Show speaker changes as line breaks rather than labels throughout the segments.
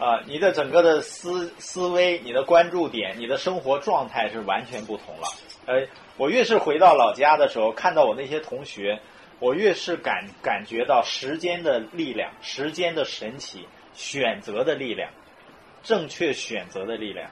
啊，你的整个的思思维、你的关注点、你的生活状态是完全不同了。呃，我越是回到老家的时候，看到我那些同学，我越是感感觉到时间的力量、时间的神奇、选择的力量、正确选择的力量。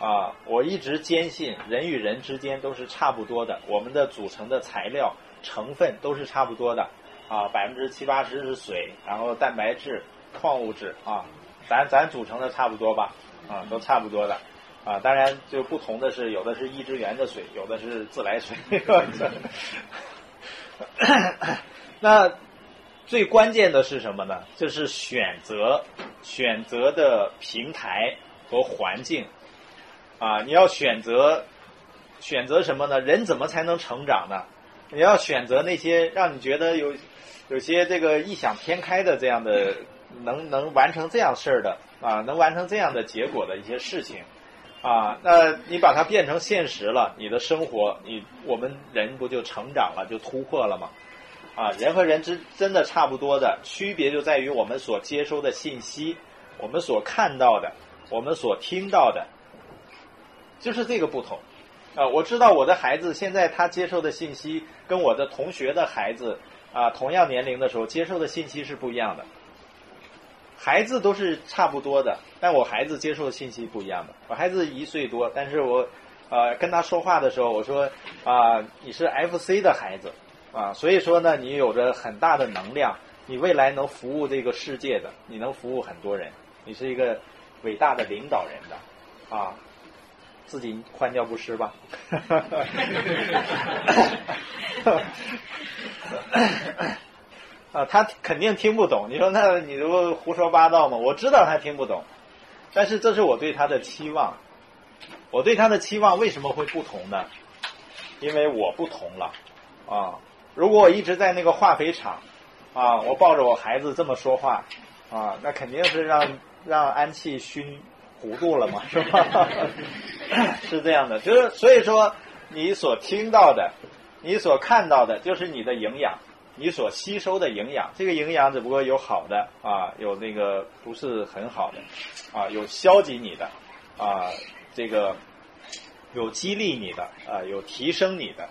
啊，我一直坚信人与人之间都是差不多的，我们的组成的材料成分都是差不多的。啊，百分之七八十是水，然后蛋白质、矿物质啊，咱咱组成的差不多吧？啊，都差不多的。啊，当然就不同的是，有的是一支源的水，有的是自来水。那最关键的是什么呢？就是选择选择的平台和环境。啊，你要选择选择什么呢？人怎么才能成长呢？你要选择那些让你觉得有有些这个异想天开的这样的能能完成这样事儿的啊，能完成这样的结果的一些事情啊，那你把它变成现实了，你的生活，你我们人不就成长了，就突破了吗？啊，人和人之真的差不多的区别就在于我们所接收的信息，我们所看到的，我们所听到的。就是这个不同，啊，我知道我的孩子现在他接受的信息跟我的同学的孩子啊同样年龄的时候接受的信息是不一样的。孩子都是差不多的，但我孩子接受的信息不一样的。我孩子一岁多，但是我呃跟他说话的时候，我说啊你是 FC 的孩子啊，所以说呢你有着很大的能量，你未来能服务这个世界的，你能服务很多人，你是一个伟大的领导人的啊。自己换尿不湿吧，啊，他肯定听不懂。你说那你不胡说八道吗？我知道他听不懂，但是这是我对他的期望。我对他的期望为什么会不同呢？因为我不同了啊！如果我一直在那个化肥厂啊，我抱着我孩子这么说话啊，那肯定是让让氨气熏。糊涂了嘛，是吧？是这样的，就是所以说，你所听到的，你所看到的，就是你的营养，你所吸收的营养。这个营养只不过有好的啊，有那个不是很好的啊，有消极你的啊，这个有激励你的啊，有提升你的。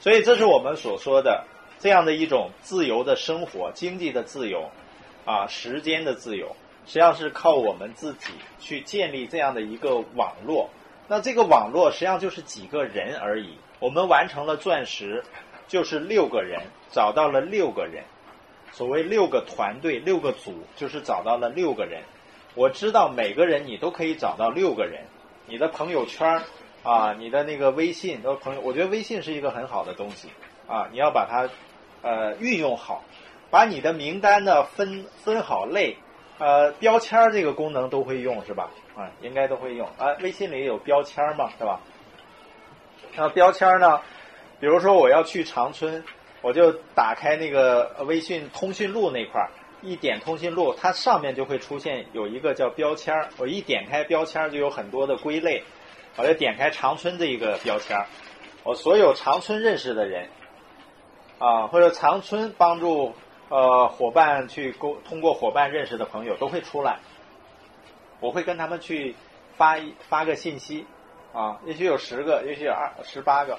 所以这是我们所说的这样的一种自由的生活，经济的自由啊，时间的自由。实际上是靠我们自己去建立这样的一个网络，那这个网络实际上就是几个人而已。我们完成了钻石，就是六个人找到了六个人，所谓六个团队、六个组，就是找到了六个人。我知道每个人你都可以找到六个人，你的朋友圈啊，你的那个微信都朋友，我觉得微信是一个很好的东西啊，你要把它呃运用好，把你的名单呢分分好类。呃，标签这个功能都会用是吧？啊，应该都会用啊。微信里有标签嘛，是吧？那标签呢？比如说我要去长春，我就打开那个微信通讯录那块儿，一点通讯录，它上面就会出现有一个叫标签儿我一点开标签儿就有很多的归类，我就点开长春这一个标签儿我所有长春认识的人啊，或者长春帮助。呃，伙伴去沟通过伙伴认识的朋友都会出来，我会跟他们去发一发个信息啊，也许有十个，也许有二十八个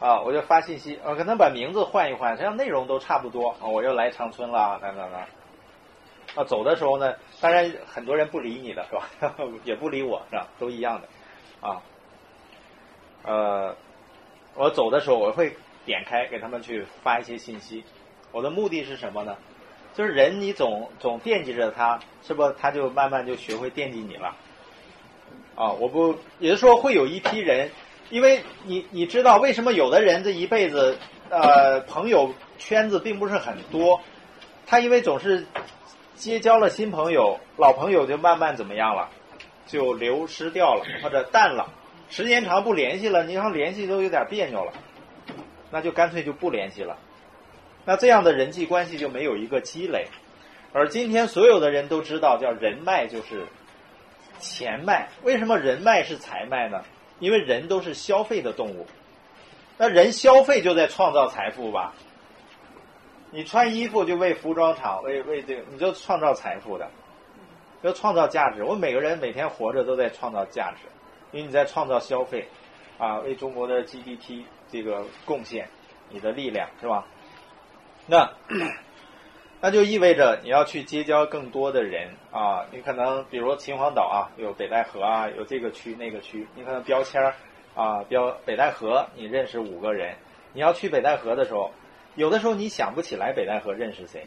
啊，我就发信息，我可能把名字换一换，实际上内容都差不多啊，我又来长春了，等等等。啊，走的时候呢，当然很多人不理你的是吧？也不理我是吧？都一样的啊。呃，我走的时候我会点开给他们去发一些信息。我的目的是什么呢？就是人，你总总惦记着他，是不？他就慢慢就学会惦记你了。啊，我不，也就是说会有一批人，因为你你知道为什么有的人这一辈子呃朋友圈子并不是很多，他因为总是结交了新朋友，老朋友就慢慢怎么样了，就流失掉了或者淡了，时间长不联系了，你要联系都有点别扭了，那就干脆就不联系了。那这样的人际关系就没有一个积累，而今天所有的人都知道，叫人脉就是钱脉。为什么人脉是财脉呢？因为人都是消费的动物，那人消费就在创造财富吧。你穿衣服就为服装厂，为为这个，你就创造财富的。要创造价值。我们每个人每天活着都在创造价值，因为你在创造消费，啊，为中国的 GDP 这个贡献你的力量是吧？那那就意味着你要去结交更多的人啊。你可能比如秦皇岛啊，有北戴河啊，有这个区那个区，你可能标签儿啊标北戴河，你认识五个人。你要去北戴河的时候，有的时候你想不起来北戴河认识谁。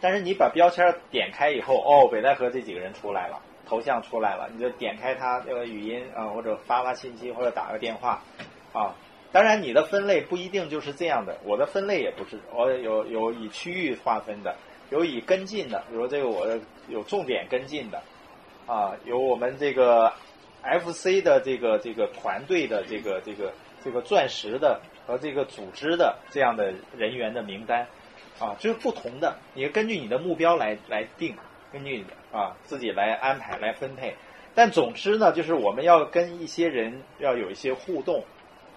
但是你把标签点开以后，哦，北戴河这几个人出来了，头像出来了，你就点开它这个语音啊，或者发发信息，或者打个电话，啊，当然你的分类不一定就是这样的，我的分类也不是，我有有以区域划分的，有以跟进的，比如这个我有重点跟进的，啊，有我们这个 FC 的这个这个团队的这个这个这个钻石的和这个组织的这样的人员的名单。啊，就是不同的，你根据你的目标来来定，根据你啊自己来安排来分配。但总之呢，就是我们要跟一些人要有一些互动，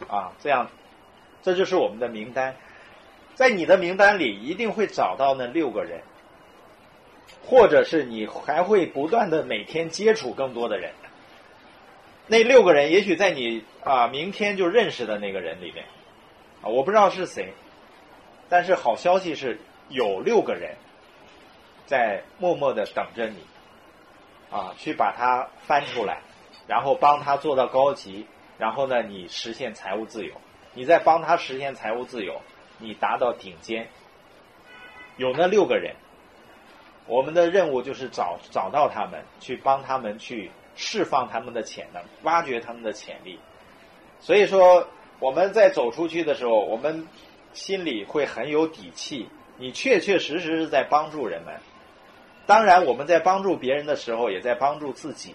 啊，这样，这就是我们的名单。在你的名单里一定会找到那六个人，或者是你还会不断的每天接触更多的人。那六个人也许在你啊明天就认识的那个人里面，啊，我不知道是谁。但是好消息是有六个人在默默的等着你，啊，去把它翻出来，然后帮他做到高级，然后呢，你实现财务自由。你再帮他实现财务自由，你达到顶尖。有那六个人，我们的任务就是找找到他们，去帮他们去释放他们的潜能，挖掘他们的潜力。所以说，我们在走出去的时候，我们。心里会很有底气，你确确实实是在帮助人们。当然，我们在帮助别人的时候，也在帮助自己。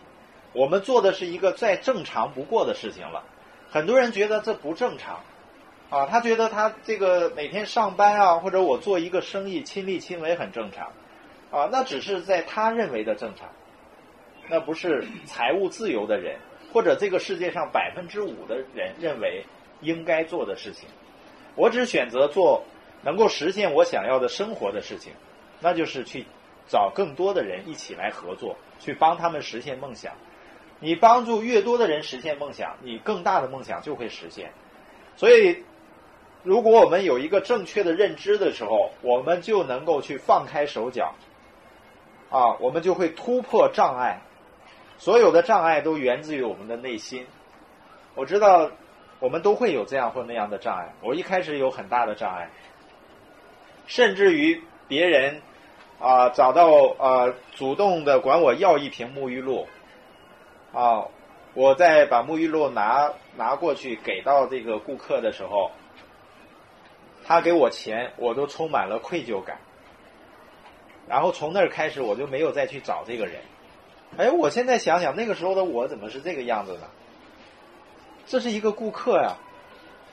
我们做的是一个再正常不过的事情了。很多人觉得这不正常，啊，他觉得他这个每天上班啊，或者我做一个生意亲力亲为很正常，啊，那只是在他认为的正常，那不是财务自由的人或者这个世界上百分之五的人认为应该做的事情。我只选择做能够实现我想要的生活的事情，那就是去找更多的人一起来合作，去帮他们实现梦想。你帮助越多的人实现梦想，你更大的梦想就会实现。所以，如果我们有一个正确的认知的时候，我们就能够去放开手脚，啊，我们就会突破障碍。所有的障碍都源自于我们的内心。我知道。我们都会有这样或那样的障碍。我一开始有很大的障碍，甚至于别人啊找到啊主动的管我要一瓶沐浴露啊，我在把沐浴露拿拿过去给到这个顾客的时候，他给我钱，我都充满了愧疚感。然后从那儿开始，我就没有再去找这个人。哎，我现在想想，那个时候的我怎么是这个样子呢？这是一个顾客呀，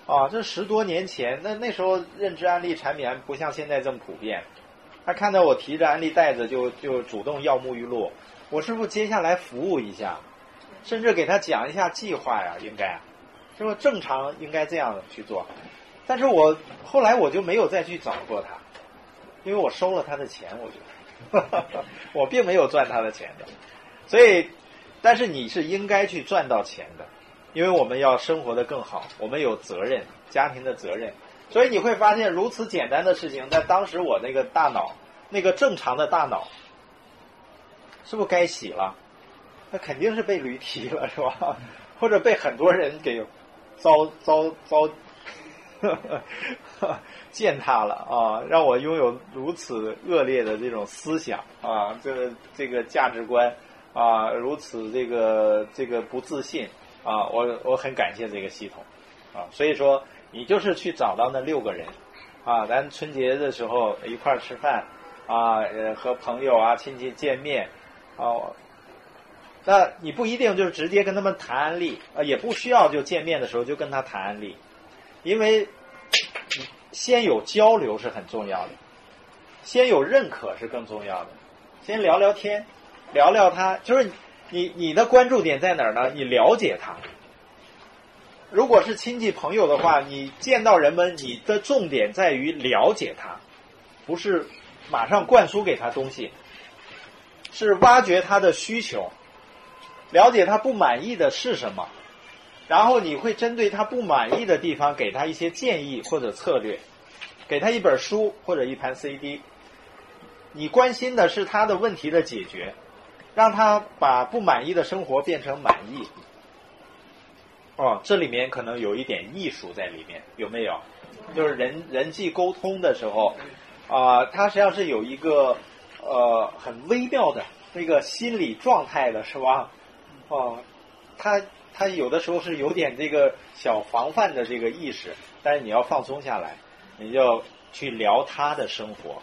啊，这十多年前，那那时候认知安利产品还不像现在这么普遍。他看到我提着安利袋子，就就主动要沐浴露。我是不是接下来服务一下，甚至给他讲一下计划呀？应该，是不正常应该这样去做？但是我后来我就没有再去找过他，因为我收了他的钱，我觉得 我并没有赚他的钱的。所以，但是你是应该去赚到钱的。因为我们要生活的更好，我们有责任，家庭的责任，所以你会发现如此简单的事情，在当时我那个大脑，那个正常的大脑，是不是该洗了？那肯定是被驴踢了，是吧？或者被很多人给糟糟糟践踏了啊！让我拥有如此恶劣的这种思想啊，这这个价值观啊，如此这个这个不自信。啊，我我很感谢这个系统，啊，所以说你就是去找到那六个人，啊，咱春节的时候一块儿吃饭，啊，和朋友啊亲戚见面，哦，那你不一定就是直接跟他们谈安利，啊，也不需要就见面的时候就跟他谈安利，因为先有交流是很重要的，先有认可是更重要的，先聊聊天，聊聊他就是。你你的关注点在哪儿呢？你了解他。如果是亲戚朋友的话，你见到人们，你的重点在于了解他，不是马上灌输给他东西。是挖掘他的需求，了解他不满意的是什么，然后你会针对他不满意的地方给他一些建议或者策略，给他一本书或者一盘 CD。你关心的是他的问题的解决，让他把不满意的生活变成满意。哦，这里面可能有一点艺术在里面，有没有？就是人人际沟通的时候，啊，它实际上是有一个呃很微妙的那个心理状态的，是吧？哦，他他有的时候是有点这个小防范的这个意识，但是你要放松下来，你就去聊他的生活。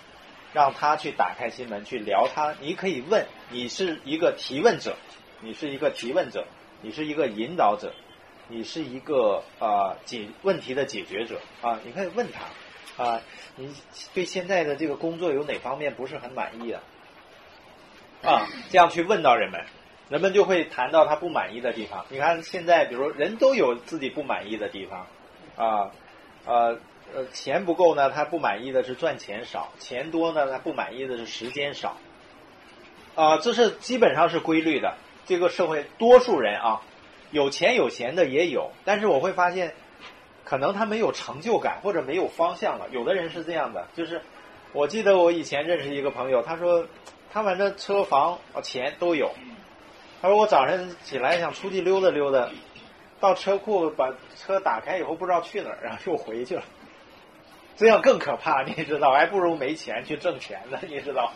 让他去打开心门去聊他，你可以问，你是一个提问者，你是一个提问者，你是一个引导者，你是一个啊解问题的解决者啊，你可以问他啊，你对现在的这个工作有哪方面不是很满意啊？啊，这样去问到人们，人们就会谈到他不满意的地方。你看现在，比如人都有自己不满意的地方啊，呃。呃，钱不够呢，他不满意的是赚钱少；钱多呢，他不满意的是时间少。啊，这是基本上是规律的。这个社会多数人啊，有钱有闲的也有，但是我会发现，可能他没有成就感或者没有方向了。有的人是这样的，就是我记得我以前认识一个朋友，他说他反正车房啊钱都有，他说我早上起来想出去溜达溜达，到车库把车打开以后不知道去哪儿，然后又回去了。这样更可怕，你知道？还不如没钱去挣钱呢，你知道？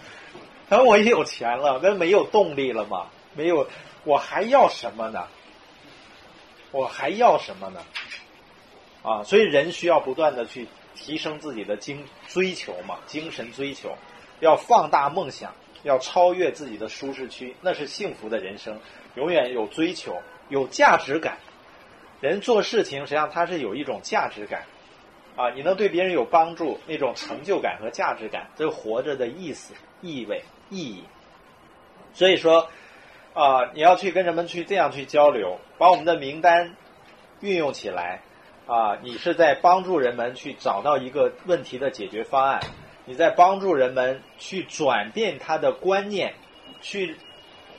等我有钱了，那没有动力了吗？没有，我还要什么呢？我还要什么呢？啊，所以人需要不断的去提升自己的精追求嘛，精神追求，要放大梦想，要超越自己的舒适区，那是幸福的人生。永远有追求，有价值感。人做事情实际上他是有一种价值感。啊，你能对别人有帮助，那种成就感和价值感，这活着的意思、意味、意义。所以说，啊，你要去跟人们去这样去交流，把我们的名单运用起来，啊，你是在帮助人们去找到一个问题的解决方案，你在帮助人们去转变他的观念，去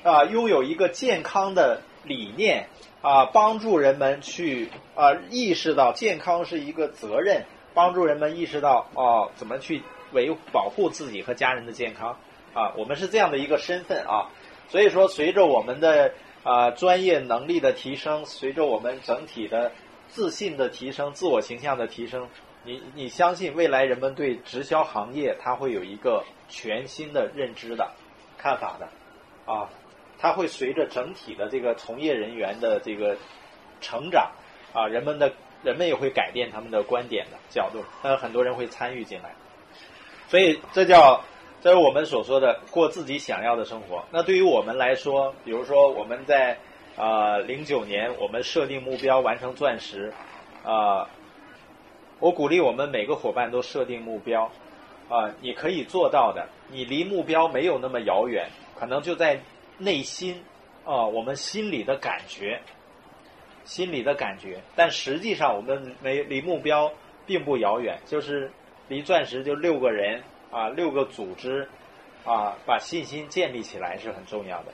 啊，拥有一个健康的理念。啊，帮助人们去啊意识到健康是一个责任，帮助人们意识到哦怎么去维保护自己和家人的健康啊，我们是这样的一个身份啊，所以说随着我们的啊专业能力的提升，随着我们整体的自信的提升、自我形象的提升，你你相信未来人们对直销行业它会有一个全新的认知的看法的啊。它会随着整体的这个从业人员的这个成长，啊，人们的人们也会改变他们的观点的角度，那很多人会参与进来，所以这叫这是我们所说的过自己想要的生活。那对于我们来说，比如说我们在啊零九年我们设定目标完成钻石，啊，我鼓励我们每个伙伴都设定目标，啊，你可以做到的，你离目标没有那么遥远，可能就在。内心，啊，我们心里的感觉，心里的感觉，但实际上我们没离目标并不遥远，就是离钻石就六个人啊，六个组织啊，把信心建立起来是很重要的。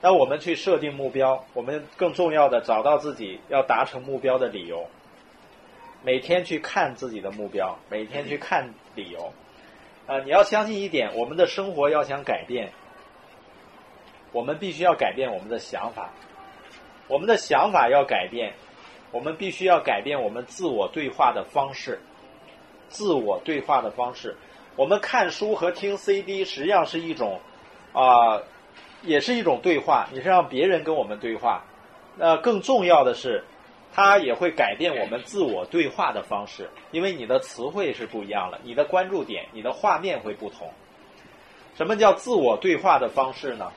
那我们去设定目标，我们更重要的找到自己要达成目标的理由，每天去看自己的目标，每天去看理由。呃，你要相信一点，我们的生活要想改变。我们必须要改变我们的想法，我们的想法要改变，我们必须要改变我们自我对话的方式，自我对话的方式。我们看书和听 CD 实际上是一种啊，也是一种对话，你是让别人跟我们对话。那更重要的是，它也会改变我们自我对话的方式，因为你的词汇是不一样了，你的关注点、你的画面会不同。什么叫自我对话的方式呢？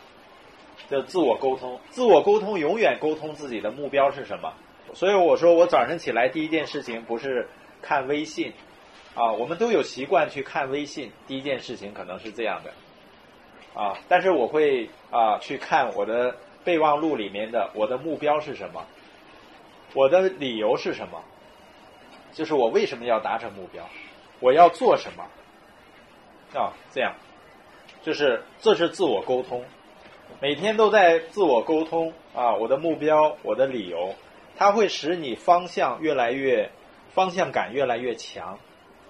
就自我沟通，自我沟通永远沟通自己的目标是什么。所以我说，我早晨起来第一件事情不是看微信，啊，我们都有习惯去看微信。第一件事情可能是这样的，啊，但是我会啊去看我的备忘录里面的我的目标是什么，我的理由是什么，就是我为什么要达成目标，我要做什么，啊，这样。就是这是自我沟通，每天都在自我沟通啊，我的目标，我的理由，它会使你方向越来越方向感越来越强，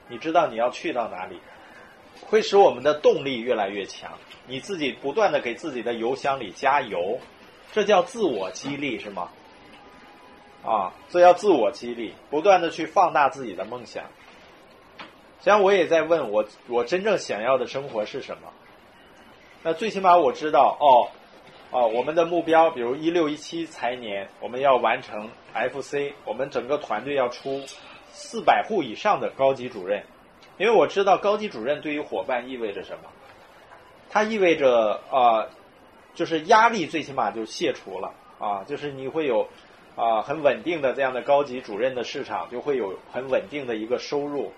你知道你要去到哪里，会使我们的动力越来越强，你自己不断的给自己的油箱里加油，这叫自我激励是吗？啊，这要自我激励，不断的去放大自己的梦想。实际上，我也在问我，我真正想要的生活是什么？那最起码我知道，哦，哦，我们的目标，比如一六一七财年，我们要完成 FC，我们整个团队要出四百户以上的高级主任，因为我知道高级主任对于伙伴意味着什么，它意味着啊，就是压力最起码就卸除了啊，就是你会有。啊，很稳定的这样的高级主任的市场就会有很稳定的一个收入，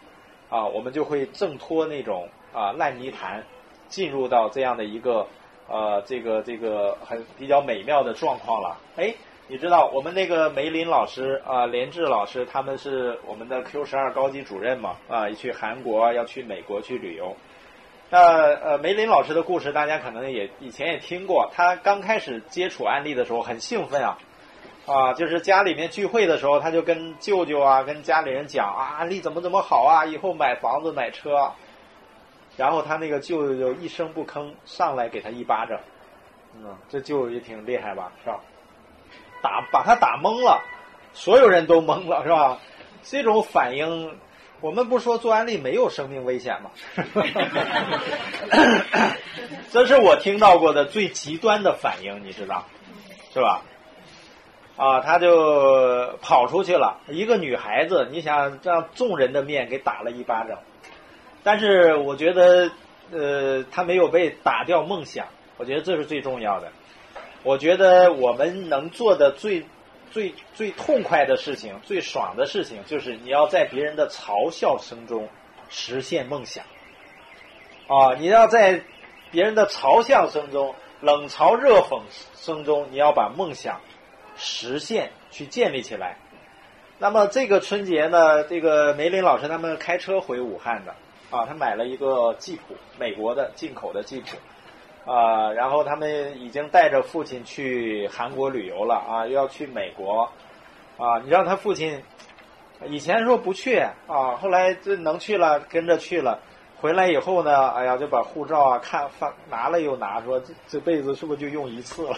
啊，我们就会挣脱那种啊烂泥潭，进入到这样的一个呃这个这个很比较美妙的状况了。哎，你知道我们那个梅林老师啊，连志老师他们是我们的 Q 十二高级主任嘛？啊，去韩国要去美国去旅游。那呃梅林老师的故事大家可能也以前也听过，他刚开始接触安利的时候很兴奋啊。啊，就是家里面聚会的时候，他就跟舅舅啊，跟家里人讲啊，安利怎么怎么好啊，以后买房子买车。然后他那个舅舅就一声不吭，上来给他一巴掌。嗯，这舅舅也挺厉害吧，是吧？打把他打懵了，所有人都懵了，是吧？这种反应，我们不说做安利没有生命危险吗？这是我听到过的最极端的反应，你知道，是吧？啊，他就跑出去了。一个女孩子，你想让众人的面给打了一巴掌，但是我觉得，呃，他没有被打掉梦想。我觉得这是最重要的。我觉得我们能做的最、最、最痛快的事情、最爽的事情，就是你要在别人的嘲笑声中实现梦想。啊，你要在别人的嘲笑声中、冷嘲热讽声中，你要把梦想。实现去建立起来。那么这个春节呢，这个梅林老师他们开车回武汉的啊，他买了一个吉普，美国的进口的吉普啊，然后他们已经带着父亲去韩国旅游了啊，又要去美国啊。你让他父亲以前说不去啊，后来这能去了，跟着去了。回来以后呢，哎呀，就把护照啊看发拿了又拿，说这这辈子是不是就用一次了？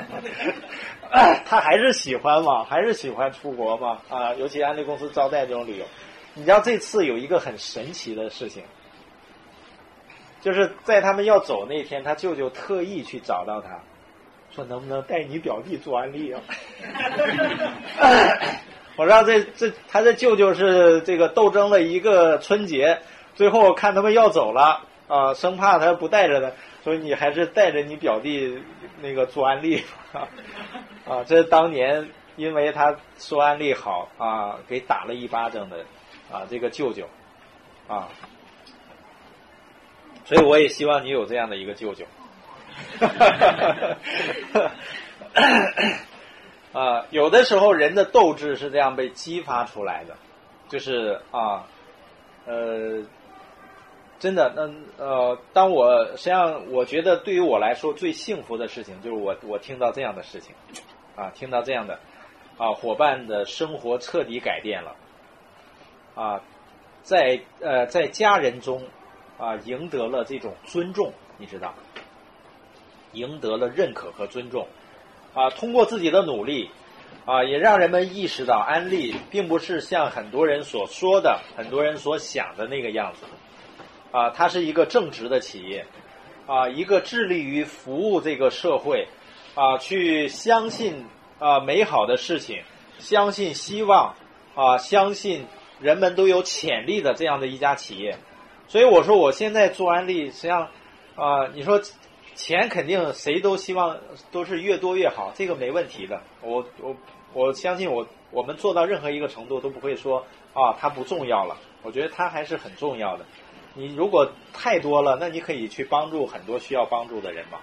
他还是喜欢嘛，还是喜欢出国嘛啊！尤其安利公司招待这种旅游，你知道这次有一个很神奇的事情，就是在他们要走那天，他舅舅特意去找到他，说能不能带你表弟做安利啊？我知道这这他的舅舅是这个斗争了一个春节，最后看他们要走了啊，生怕他不带着他。所以你还是带着你表弟那个做安利 啊，这是当年因为他说安利好啊，给打了一巴掌的啊，这个舅舅啊，所以我也希望你有这样的一个舅舅，啊，有的时候人的斗志是这样被激发出来的，就是啊，呃。真的，那呃，当我实际上，我觉得对于我来说最幸福的事情，就是我我听到这样的事情，啊，听到这样的，啊，伙伴的生活彻底改变了，啊，在呃在家人中啊赢得了这种尊重，你知道，赢得了认可和尊重，啊，通过自己的努力，啊，也让人们意识到安利并不是像很多人所说的、很多人所想的那个样子。啊，它是一个正直的企业，啊，一个致力于服务这个社会，啊，去相信啊美好的事情，相信希望，啊，相信人们都有潜力的这样的一家企业。所以我说，我现在做安利，实际上，啊，你说钱肯定谁都希望都是越多越好，这个没问题的。我我我相信我我们做到任何一个程度都不会说啊它不重要了。我觉得它还是很重要的。你如果太多了，那你可以去帮助很多需要帮助的人嘛，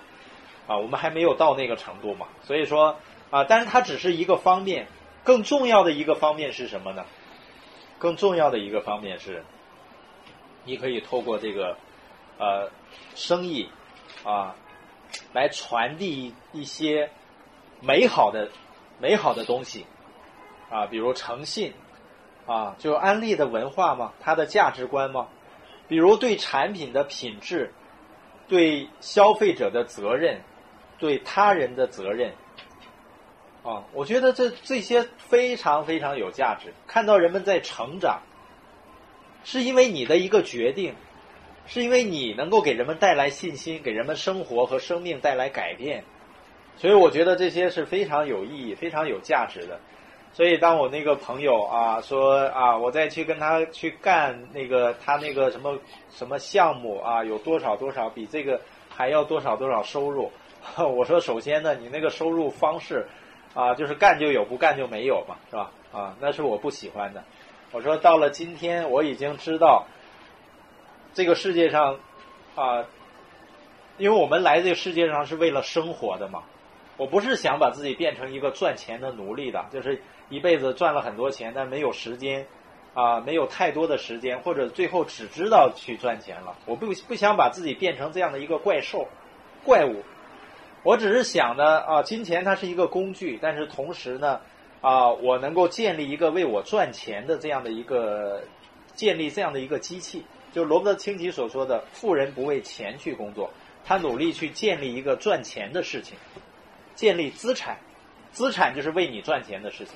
啊，我们还没有到那个程度嘛，所以说啊，但是它只是一个方面，更重要的一个方面是什么呢？更重要的一个方面是，你可以透过这个呃生意啊，来传递一些美好的、美好的东西。啊，比如诚信。啊，就安利的文化嘛，它的价值观嘛，比如对产品的品质、对消费者的责任、对他人的责任啊，我觉得这这些非常非常有价值。看到人们在成长，是因为你的一个决定。是因为你能够给人们带来信心，给人们生活和生命带来改变，所以我觉得这些是非常有意义、非常有价值的。所以当我那个朋友啊说啊，我再去跟他去干那个他那个什么什么项目啊，有多少多少比这个还要多少多少收入，我说首先呢，你那个收入方式啊，就是干就有，不干就没有嘛，是吧？啊，那是我不喜欢的。我说到了今天，我已经知道。这个世界上，啊，因为我们来这个世界上是为了生活的嘛，我不是想把自己变成一个赚钱的奴隶的，就是一辈子赚了很多钱，但没有时间，啊，没有太多的时间，或者最后只知道去赚钱了。我不不想把自己变成这样的一个怪兽、怪物。我只是想呢，啊，金钱它是一个工具，但是同时呢，啊，我能够建立一个为我赚钱的这样的一个建立这样的一个机器。就罗伯特清崎所说的“富人不为钱去工作”，他努力去建立一个赚钱的事情，建立资产，资产就是为你赚钱的事情。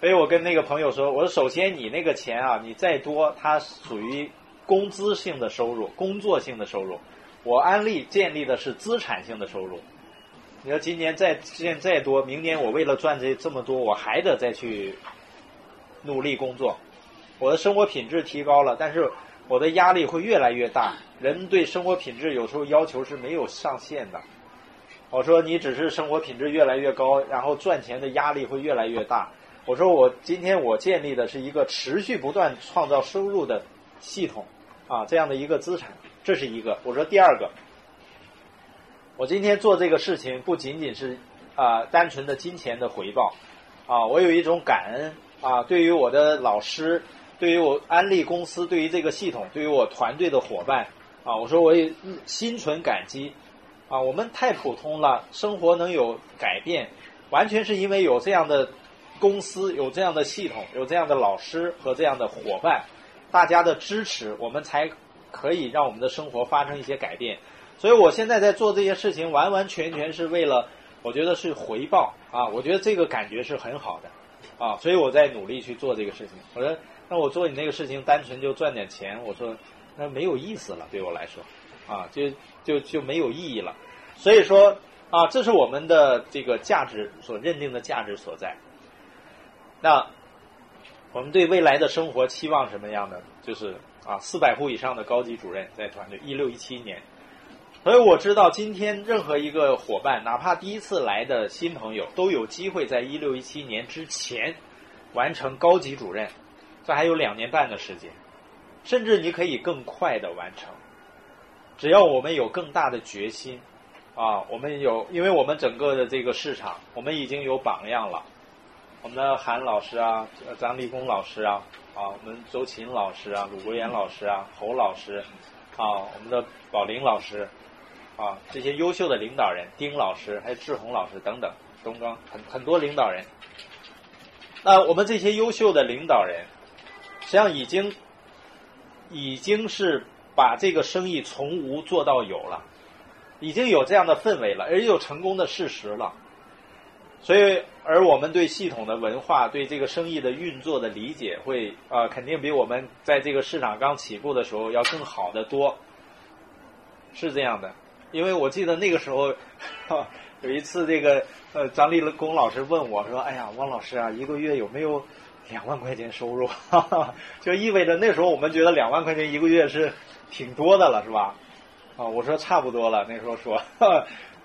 所以我跟那个朋友说：“我说首先你那个钱啊，你再多，它属于工资性的收入，工作性的收入。我安利建立的是资产性的收入。你说今年再建再多，明年我为了赚这这么多，我还得再去努力工作。”我的生活品质提高了，但是我的压力会越来越大。人对生活品质有时候要求是没有上限的。我说你只是生活品质越来越高，然后赚钱的压力会越来越大。我说我今天我建立的是一个持续不断创造收入的系统啊，这样的一个资产，这是一个。我说第二个，我今天做这个事情不仅仅是啊单纯的金钱的回报啊，我有一种感恩啊，对于我的老师。对于我安利公司，对于这个系统，对于我团队的伙伴，啊，我说我也心存感激，啊，我们太普通了，生活能有改变，完全是因为有这样的公司，有这样的系统，有这样的老师和这样的伙伴，大家的支持，我们才可以让我们的生活发生一些改变。所以我现在在做这些事情，完完全全是为了，我觉得是回报啊，我觉得这个感觉是很好的，啊，所以我在努力去做这个事情，我说。那我做你那个事情，单纯就赚点钱，我说那没有意思了，对我来说，啊，就就就没有意义了。所以说啊，这是我们的这个价值所认定的价值所在。那我们对未来的生活期望什么样的？就是啊，四百户以上的高级主任在团队，一六一七年。所以我知道，今天任何一个伙伴，哪怕第一次来的新朋友，都有机会在一六一七年之前完成高级主任。这还有两年半的时间，甚至你可以更快的完成，只要我们有更大的决心，啊，我们有，因为我们整个的这个市场，我们已经有榜样了，我们的韩老师啊，张立功老师啊，啊，我们周琴老师啊，鲁国元老师啊，侯老师，啊，我们的宝林老师，啊，这些优秀的领导人，丁老师，还有志宏老师等等，东刚很很多领导人，那我们这些优秀的领导人。实际上已经已经是把这个生意从无做到有了，已经有这样的氛围了，而有成功的事实了。所以，而我们对系统的文化、对这个生意的运作的理解，会啊，肯定比我们在这个市场刚起步的时候要更好的多。是这样的，因为我记得那个时候，有一次这个呃张立功老师问我说：“哎呀，汪老师啊，一个月有没有？”两万块钱收入，就意味着那时候我们觉得两万块钱一个月是挺多的了，是吧？啊，我说差不多了。那时候说，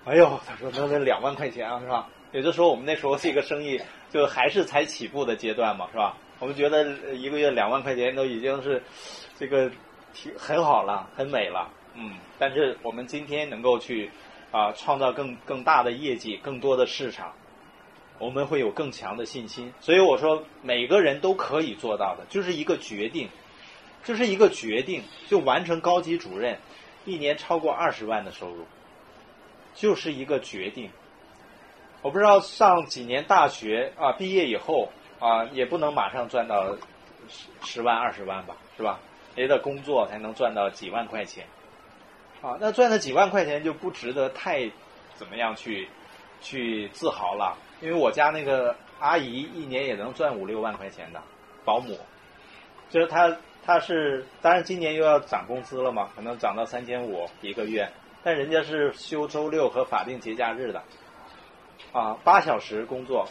哎呦，他说那那两万块钱啊，是吧？也就是说，我们那时候这个生意就还是才起步的阶段嘛，是吧？我们觉得一个月两万块钱都已经是这个挺很好了，很美了，嗯。但是我们今天能够去啊创造更更大的业绩，更多的市场。我们会有更强的信心，所以我说每个人都可以做到的，就是一个决定，就是一个决定，就完成高级主任。一年超过二十万的收入，就是一个决定。我不知道上几年大学啊，毕业以后啊，也不能马上赚到十十万二十万吧，是吧？也得工作才能赚到几万块钱。啊，那赚了几万块钱就不值得太怎么样去去自豪了，因为我家那个阿姨一年也能赚五六万块钱的保姆，就是她她是当然今年又要涨工资了嘛，可能涨到三千五一个月，但人家是休周六和法定节假日的，啊，八小时工作，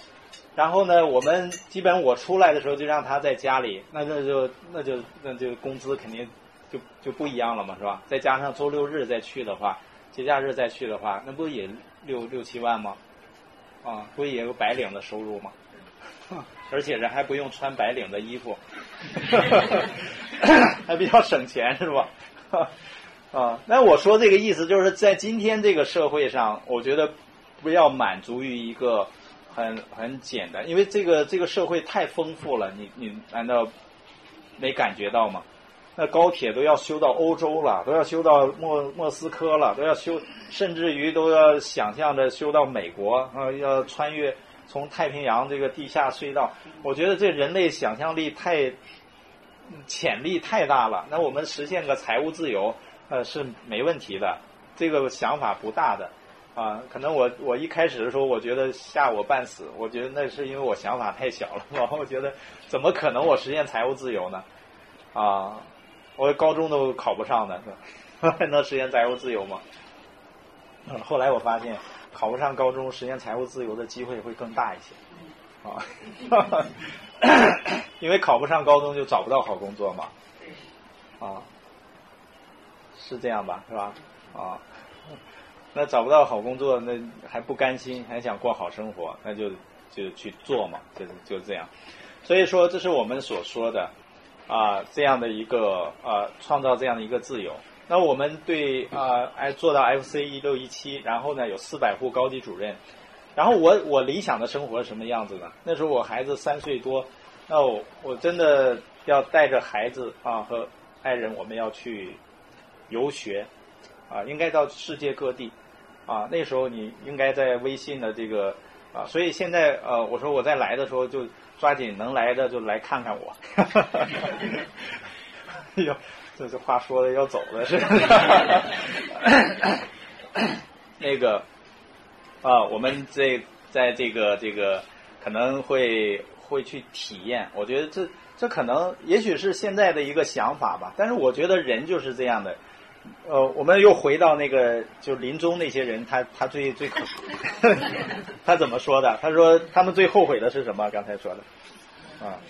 然后呢，我们基本我出来的时候就让他在家里，那那就那就那就工资肯定。就就不一样了嘛，是吧？再加上周六日再去的话，节假日再去的话，那不也六六七万吗？啊，不也有白领的收入吗？而且人还不用穿白领的衣服，还比较省钱，是吧？啊，那我说这个意思就是在今天这个社会上，我觉得不要满足于一个很很简单，因为这个这个社会太丰富了，你你难道没感觉到吗？那高铁都要修到欧洲了，都要修到莫莫斯科了，都要修，甚至于都要想象着修到美国啊，要穿越从太平洋这个地下隧道。我觉得这人类想象力太潜力太大了。那我们实现个财务自由，呃，是没问题的。这个想法不大的啊，可能我我一开始的时候，我觉得吓我半死。我觉得那是因为我想法太小了，我觉得怎么可能我实现财务自由呢？啊。我高中都考不上的，还 能实现财务自由吗？嗯，后来我发现考不上高中，实现财务自由的机会会更大一些。啊，因为考不上高中就找不到好工作嘛。啊，是这样吧？是吧？啊，那找不到好工作，那还不甘心，还想过好生活，那就就去做嘛，就是就这样。所以说，这是我们所说的。啊，这样的一个呃，创造这样的一个自由。那我们对啊，哎，做到 FC 一六一七，然后呢，有四百户高级主任。然后我我理想的生活是什么样子呢？那时候我孩子三岁多，那我我真的要带着孩子啊和爱人，我们要去游学啊，应该到世界各地啊。那时候你应该在微信的这个啊，所以现在呃，我说我在来的时候就。抓紧能来的就来看看我，哎呦，这这话说的要走了是。那个啊，我们这在这个这个可能会会去体验，我觉得这这可能也许是现在的一个想法吧，但是我觉得人就是这样的。呃，我们又回到那个，就临终那些人，他他最最可，他怎么说的？他说他们最后悔的是什么？刚才说的，啊，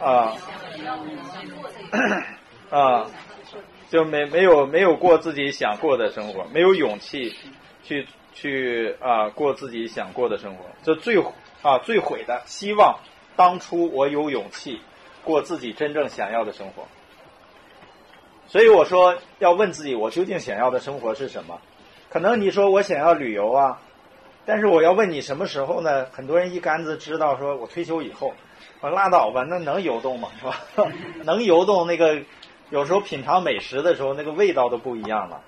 啊，啊，就没没有没有过自己想过的生活，没有勇气去去啊过自己想过的生活，这最啊最悔的，希望当初我有勇气过自己真正想要的生活。所以我说要问自己，我究竟想要的生活是什么？可能你说我想要旅游啊，但是我要问你什么时候呢？很多人一竿子知道，说我退休以后，我拉倒吧，那能游动吗？是吧？能游动那个，有时候品尝美食的时候，那个味道都不一样了。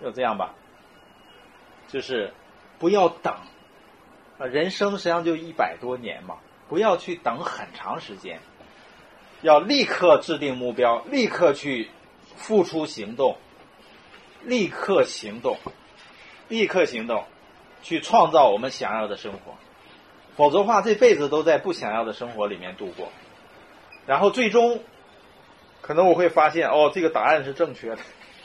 就这样吧，就是不要等啊，人生实际上就一百多年嘛，不要去等很长时间。要立刻制定目标，立刻去付出行动，立刻行动，立刻行动，去创造我们想要的生活。否则的话，这辈子都在不想要的生活里面度过。然后最终，可能我会发现，哦，这个答案是正确的，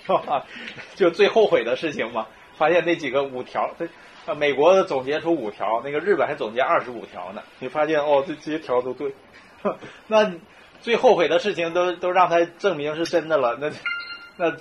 是吧？就最后悔的事情嘛，发现那几个五条，这美国总结出五条，那个日本还总结二十五条呢。你发现，哦，这这些条都对，那。最后悔的事情都都让他证明是真的了，那那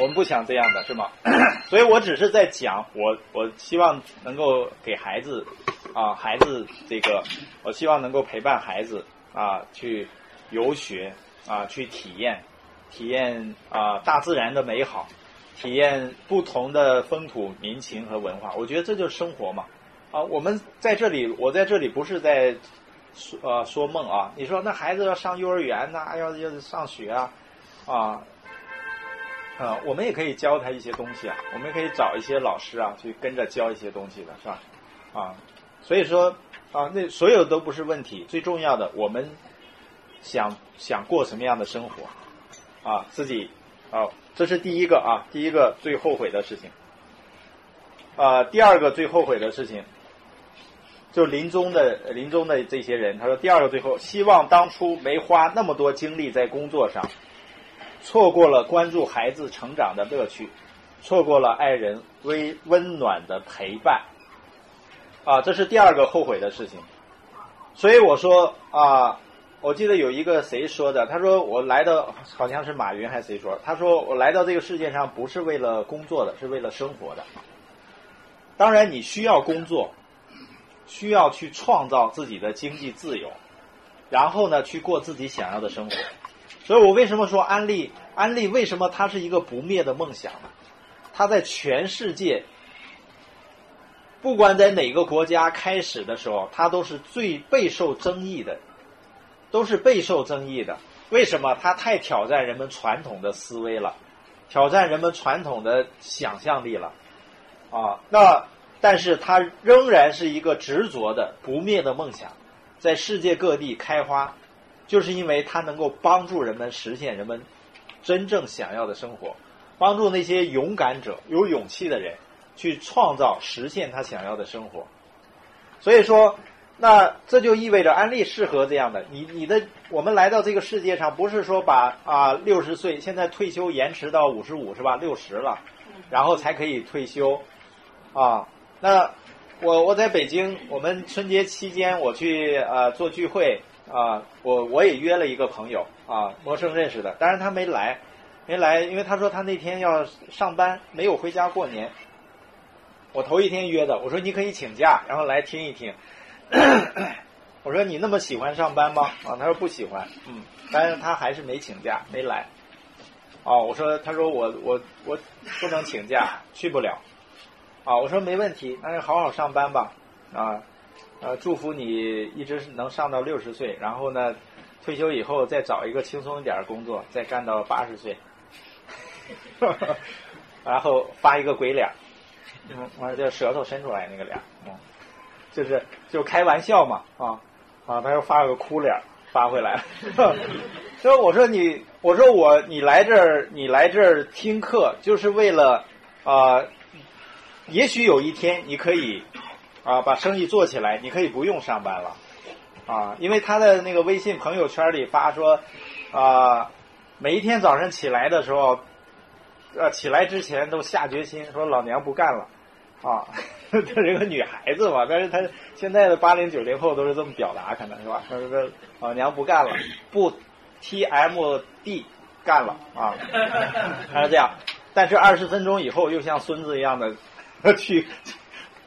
我们不想这样的是吗？所以我只是在讲，我我希望能够给孩子啊，孩子这个，我希望能够陪伴孩子啊去游学啊，去体验体验啊大自然的美好，体验不同的风土民情和文化。我觉得这就是生活嘛啊！我们在这里，我在这里不是在。说呃说梦啊，你说那孩子要上幼儿园呐，要要上学啊，啊，啊，我们也可以教他一些东西啊，我们可以找一些老师啊，去跟着教一些东西的，是吧？啊，所以说啊，那所有都不是问题，最重要的，我们想想过什么样的生活啊，自己啊，这是第一个啊，第一个最后悔的事情。啊，第二个最后悔的事情，就临终的临终的这些人，他说第二个最后希望当初没花那么多精力在工作上，错过了关注孩子成长的乐趣，错过了爱人微温暖的陪伴，啊，这是第二个后悔的事情。所以我说啊，我记得有一个谁说的，他说我来的好像是马云还是谁说，他说我来到这个世界上不是为了工作的，是为了生活的。当然，你需要工作，需要去创造自己的经济自由，然后呢，去过自己想要的生活。所以我为什么说安利？安利为什么它是一个不灭的梦想呢？它在全世界，不管在哪个国家开始的时候，它都是最备受争议的，都是备受争议的。为什么？它太挑战人们传统的思维了，挑战人们传统的想象力了。啊，那但是它仍然是一个执着的不灭的梦想，在世界各地开花，就是因为它能够帮助人们实现人们真正想要的生活，帮助那些勇敢者、有勇气的人去创造、实现他想要的生活。所以说，那这就意味着安利适合这样的你，你的我们来到这个世界上，不是说把啊六十岁现在退休延迟到五十五是吧？六十了，然后才可以退休。啊，那我我在北京，我们春节期间我去呃做聚会啊，我我也约了一个朋友啊，陌生认识的，当然他没来，没来，因为他说他那天要上班，没有回家过年。我头一天约的，我说你可以请假，然后来听一听。我说你那么喜欢上班吗？啊，他说不喜欢，嗯，但是他还是没请假，没来。哦，我说，他说我我我不能请假，去不了。啊，我说没问题，那就好好上班吧，啊，呃，祝福你一直能上到六十岁，然后呢，退休以后再找一个轻松一点的工作，再干到八十岁，然后发一个鬼脸，嗯，完了就舌头伸出来那个脸，嗯，就是就开玩笑嘛，啊，啊，他又发了个哭脸发回来，所以我说你，我说我你来这儿你来这儿听课就是为了啊。也许有一天你可以啊把生意做起来，你可以不用上班了啊，因为他的那个微信朋友圈里发说啊，每一天早上起来的时候，呃起来之前都下决心说老娘不干了啊，这是一个女孩子嘛，但是她现在的八零九零后都是这么表达，可能是吧？她说老娘不干了，不 T M D 干了啊，她是这样，但是二十分钟以后又像孙子一样的。去，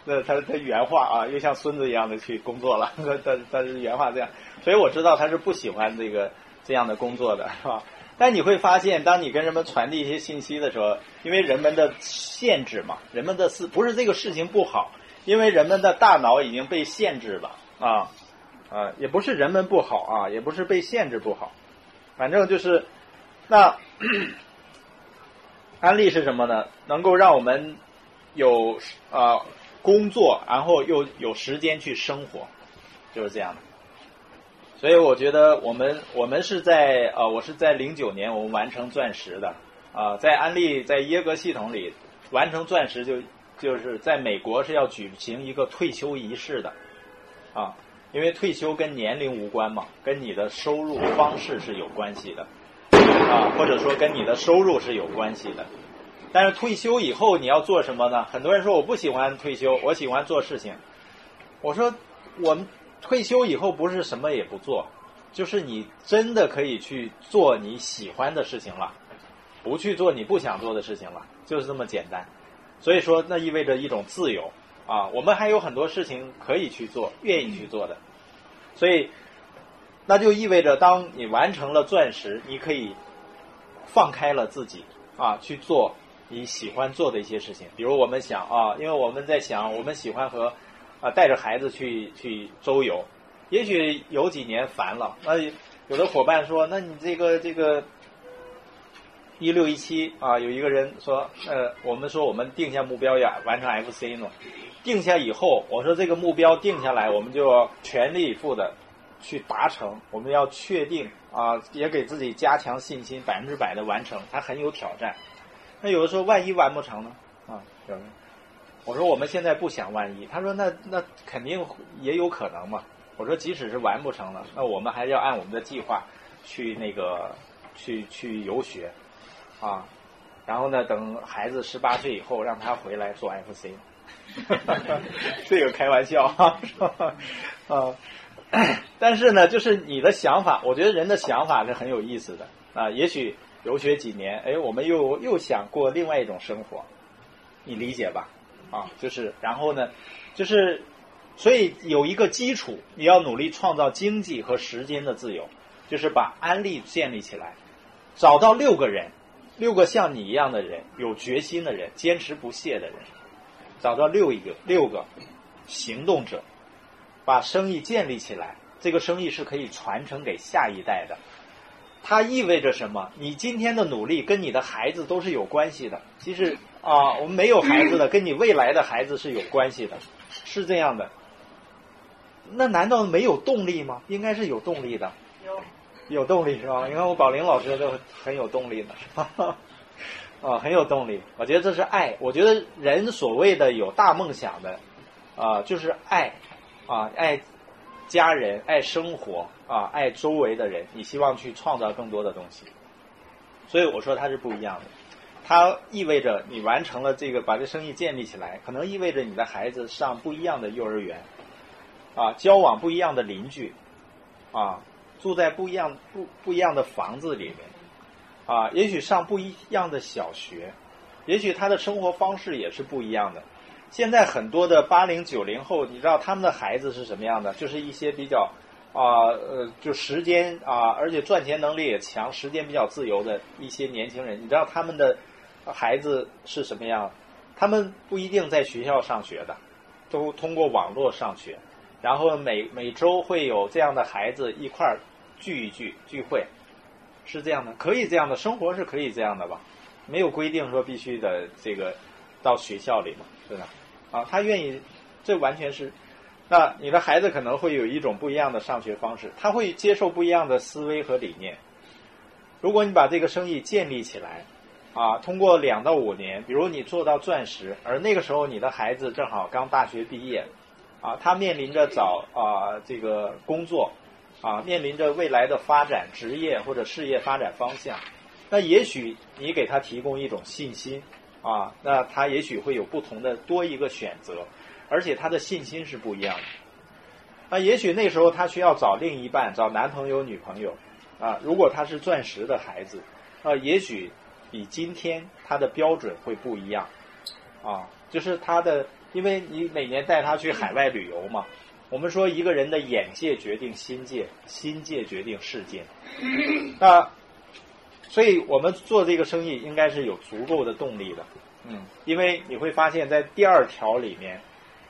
那他他原话啊，又像孙子一样的去工作了。他他是原话这样，所以我知道他是不喜欢这个这样的工作的，是吧？但你会发现，当你跟人们传递一些信息的时候，因为人们的限制嘛，人们的事不是这个事情不好，因为人们的大脑已经被限制了啊啊，也不是人们不好啊，也不是被限制不好，反正就是那 安利是什么呢？能够让我们。有啊，工作，然后又有时间去生活，就是这样的。所以我觉得我们我们是在呃，我是在零九年我们完成钻石的啊，在安利在耶格系统里完成钻石就就是在美国是要举行一个退休仪式的啊，因为退休跟年龄无关嘛，跟你的收入方式是有关系的啊，或者说跟你的收入是有关系的。但是退休以后你要做什么呢？很多人说我不喜欢退休，我喜欢做事情。我说我们退休以后不是什么也不做，就是你真的可以去做你喜欢的事情了，不去做你不想做的事情了，就是这么简单。所以说那意味着一种自由啊，我们还有很多事情可以去做，愿意去做的。所以那就意味着当你完成了钻石，你可以放开了自己啊去做。你喜欢做的一些事情，比如我们想啊，因为我们在想，我们喜欢和啊带着孩子去去周游，也许有几年烦了，那有的伙伴说，那你这个这个一六一七啊，有一个人说，呃，我们说我们定下目标要完成 FC 呢，定下以后，我说这个目标定下来，我们就要全力以赴的去达成，我们要确定啊，也给自己加强信心，百分之百的完成，它很有挑战。那有的时候万一完不成呢？啊，我说我们现在不想万一，他说那那肯定也有可能嘛。我说即使是完不成了，那我们还是要按我们的计划去那个去去游学。啊，然后呢？等孩子十八岁以后，让他回来做 FC，这个开玩笑 哈，啊，但是呢，就是你的想法，我觉得人的想法是很有意思的啊。也许游学几年，哎，我们又又想过另外一种生活，你理解吧？啊，就是然后呢，就是所以有一个基础，你要努力创造经济和时间的自由，就是把安利建立起来，找到六个人。六个像你一样的人，有决心的人，坚持不懈的人，找到六一个六个行动者，把生意建立起来。这个生意是可以传承给下一代的。它意味着什么？你今天的努力跟你的孩子都是有关系的。其实啊，我们没有孩子的，跟你未来的孩子是有关系的，是这样的。那难道没有动力吗？应该是有动力的。有有动力是吧？你看我宝林老师都很有动力的，是吧？啊，很有动力。我觉得这是爱。我觉得人所谓的有大梦想的，啊，就是爱，啊，爱家人，爱生活，啊，爱周围的人。你希望去创造更多的东西。所以我说它是不一样的。它意味着你完成了这个，把这生意建立起来，可能意味着你的孩子上不一样的幼儿园，啊，交往不一样的邻居，啊。住在不一样不不一样的房子里面，啊，也许上不一样的小学，也许他的生活方式也是不一样的。现在很多的八零九零后，你知道他们的孩子是什么样的？就是一些比较啊呃，就时间啊，而且赚钱能力也强，时间比较自由的一些年轻人。你知道他们的孩子是什么样？他们不一定在学校上学的，都通过网络上学。然后每每周会有这样的孩子一块儿聚一聚聚会，是这样的，可以这样的生活是可以这样的吧？没有规定说必须的这个到学校里嘛，是吧？啊，他愿意，这完全是。那你的孩子可能会有一种不一样的上学方式，他会接受不一样的思维和理念。如果你把这个生意建立起来，啊，通过两到五年，比如你做到钻石，而那个时候你的孩子正好刚大学毕业。啊，他面临着找啊这个工作，啊面临着未来的发展职业或者事业发展方向，那也许你给他提供一种信心，啊，那他也许会有不同的多一个选择，而且他的信心是不一样的。那也许那时候他需要找另一半，找男朋友女朋友，啊，如果他是钻石的孩子，啊，也许比今天他的标准会不一样，啊，就是他的。因为你每年带他去海外旅游嘛，我们说一个人的眼界决定心界，心界决定世界。那，所以我们做这个生意应该是有足够的动力的。嗯，因为你会发现在第二条里面，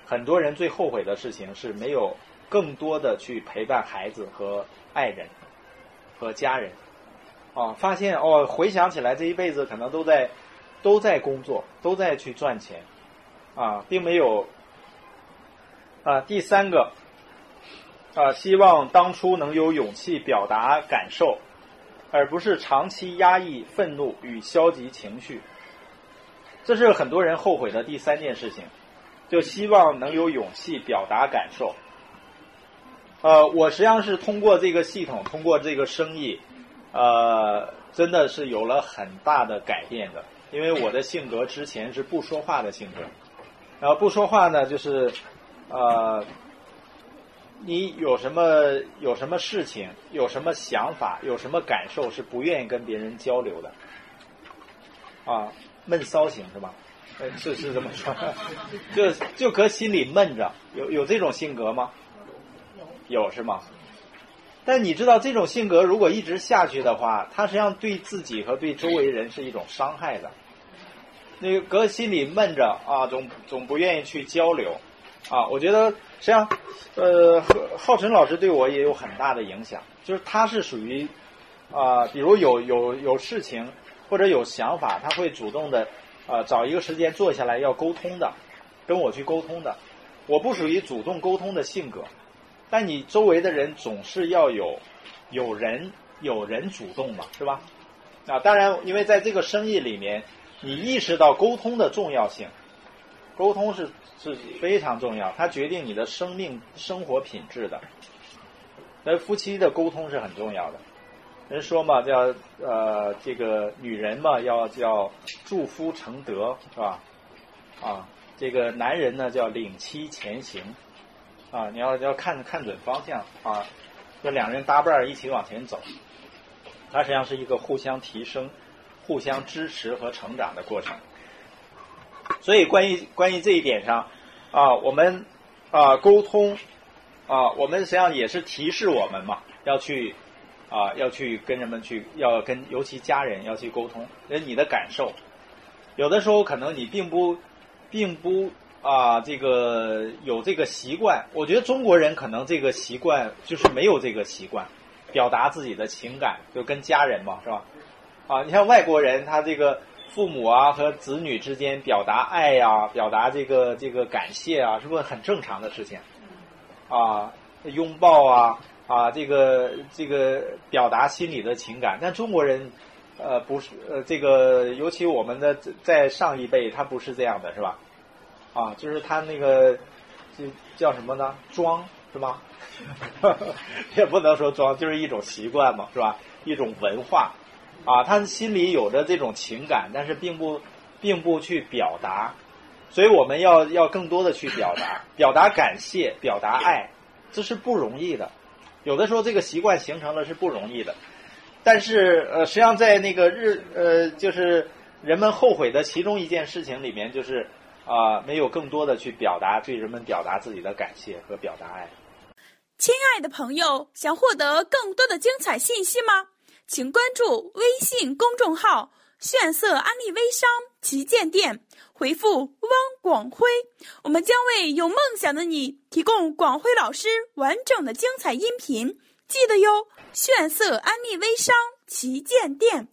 很多人最后悔的事情是没有更多的去陪伴孩子和爱人和家人。哦，发现哦，回想起来这一辈子可能都在都在工作，都在去赚钱。啊，并没有啊。第三个啊，希望当初能有勇气表达感受，而不是长期压抑愤怒与消极情绪。这是很多人后悔的第三件事情，就希望能有勇气表达感受。呃，我实际上是通过这个系统，通过这个生意，呃，真的是有了很大的改变的。因为我的性格之前是不说话的性格。然后不说话呢，就是，呃，你有什么有什么事情，有什么想法，有什么感受是不愿意跟别人交流的，啊，闷骚型是吧？是是这么说，就就搁心里闷着，有有这种性格吗？有有是吗？但你知道这种性格如果一直下去的话，它实际上对自己和对周围人是一种伤害的。那个搁心里闷着啊，总总不愿意去交流，啊，我觉得实际上，呃，浩辰老师对我也有很大的影响，就是他是属于啊，比如有有有事情或者有想法，他会主动的，呃，找一个时间坐下来要沟通的，跟我去沟通的。我不属于主动沟通的性格，但你周围的人总是要有有人有人主动嘛，是吧？啊，当然，因为在这个生意里面，你意识到沟通的重要性，沟通是是非常重要，它决定你的生命生活品质的。那夫妻的沟通是很重要的。人说嘛，叫呃，这个女人嘛，要叫助夫成德，是吧？啊，这个男人呢，叫领妻前行，啊，你要要看看准方向啊，这两人搭伴儿一起往前走，它实际上是一个互相提升、互相支持和成长的过程。所以，关于关于这一点上，啊，我们啊沟通啊，我们实际上也是提示我们嘛，要去。啊，要去跟人们去，要跟尤其家人要去沟通，那你的感受，有的时候可能你并不，并不啊，这个有这个习惯。我觉得中国人可能这个习惯就是没有这个习惯，表达自己的情感，就跟家人嘛，是吧？啊，你像外国人，他这个父母啊和子女之间表达爱呀，表达这个这个感谢啊，是不是很正常的事情？啊，拥抱啊。啊，这个这个表达心里的情感，但中国人，呃，不是，呃，这个尤其我们的在上一辈，他不是这样的，是吧？啊，就是他那个，就叫什么呢？装是吗？也不能说装，就是一种习惯嘛，是吧？一种文化，啊，他心里有着这种情感，但是并不并不去表达，所以我们要要更多的去表达，表达感谢，表达爱，这是不容易的。有的时候这个习惯形成了是不容易的，但是呃，实际上在那个日呃，就是人们后悔的其中一件事情里面，就是啊，没有更多的去表达对人们表达自己的感谢和表达爱。
亲爱的朋友，想获得更多的精彩信息吗？请关注微信公众号“炫色安利微商旗舰店”。回复“汪广辉”，我们将为有梦想的你提供广辉老师完整的精彩音频。记得哟，炫色安利微商旗舰店。